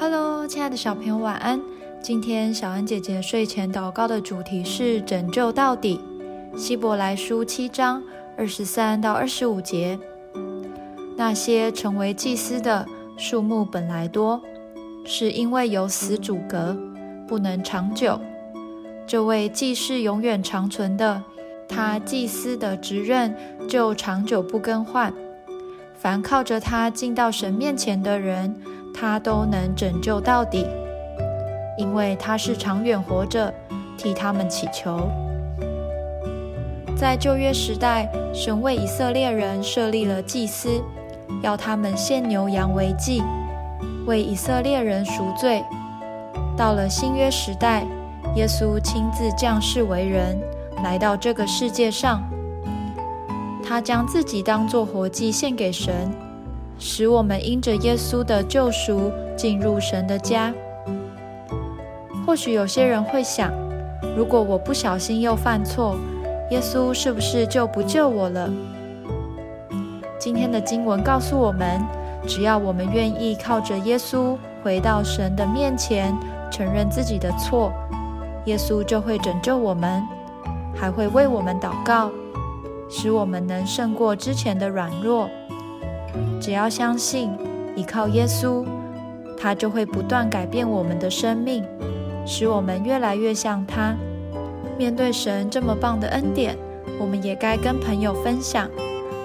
Hello，亲爱的小朋友，晚安。今天小恩姐姐睡前祷告的主题是拯救到底。希伯来书七章二十三到二十五节。那些成为祭司的数目本来多，是因为有死阻隔，不能长久。这位祭司永远长存的，他祭司的职任就长久不更换。凡靠着他进到神面前的人。他都能拯救到底，因为他是长远活着，替他们祈求。在旧约时代，神为以色列人设立了祭司，要他们献牛羊为祭，为以色列人赎罪。到了新约时代，耶稣亲自降世为人，来到这个世界上，他将自己当作活祭献给神。使我们因着耶稣的救赎进入神的家。或许有些人会想：如果我不小心又犯错，耶稣是不是就不救我了？今天的经文告诉我们，只要我们愿意靠着耶稣回到神的面前，承认自己的错，耶稣就会拯救我们，还会为我们祷告，使我们能胜过之前的软弱。只要相信依靠耶稣，他就会不断改变我们的生命，使我们越来越像他。面对神这么棒的恩典，我们也该跟朋友分享，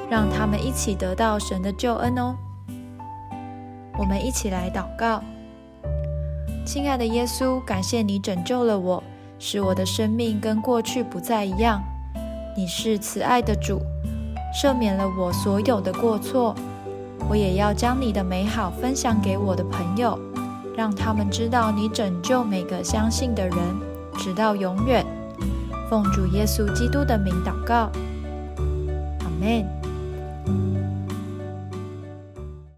让他们一起得到神的救恩哦。我们一起来祷告：亲爱的耶稣，感谢你拯救了我，使我的生命跟过去不再一样。你是慈爱的主，赦免了我所有的过错。我也要将你的美好分享给我的朋友，让他们知道你拯救每个相信的人，直到永远。奉主耶稣基督的名祷告，阿门。